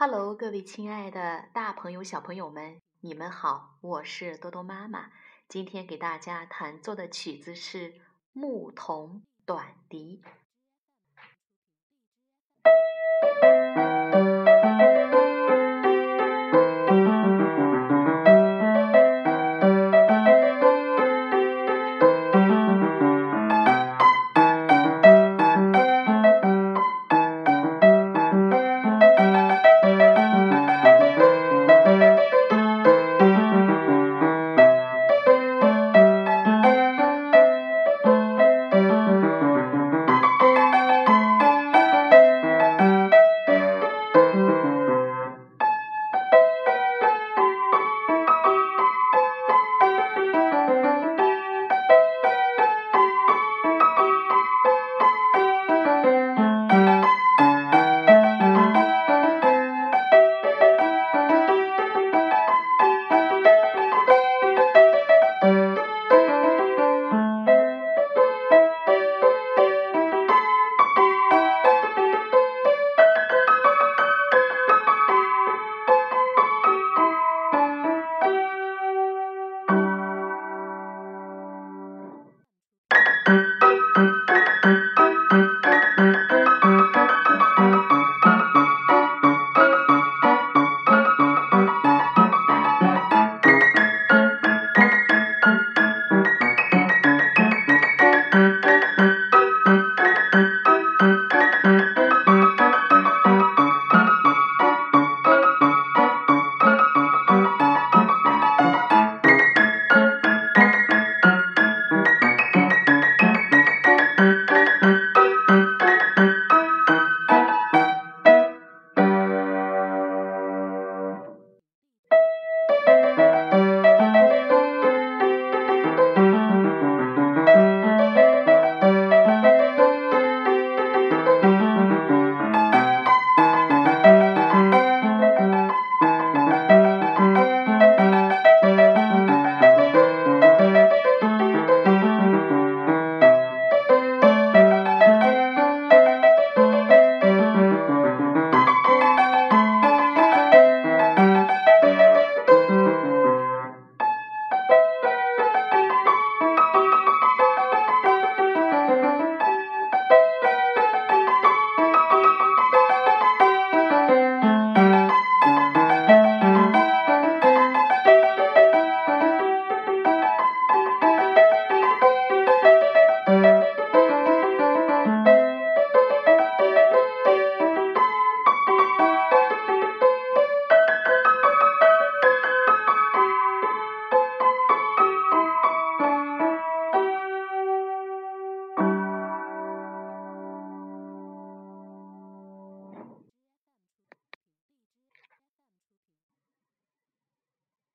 hello 各位亲爱的大朋友、小朋友们，你们好，我是多多妈妈。今天给大家弹奏的曲子是牧童短笛。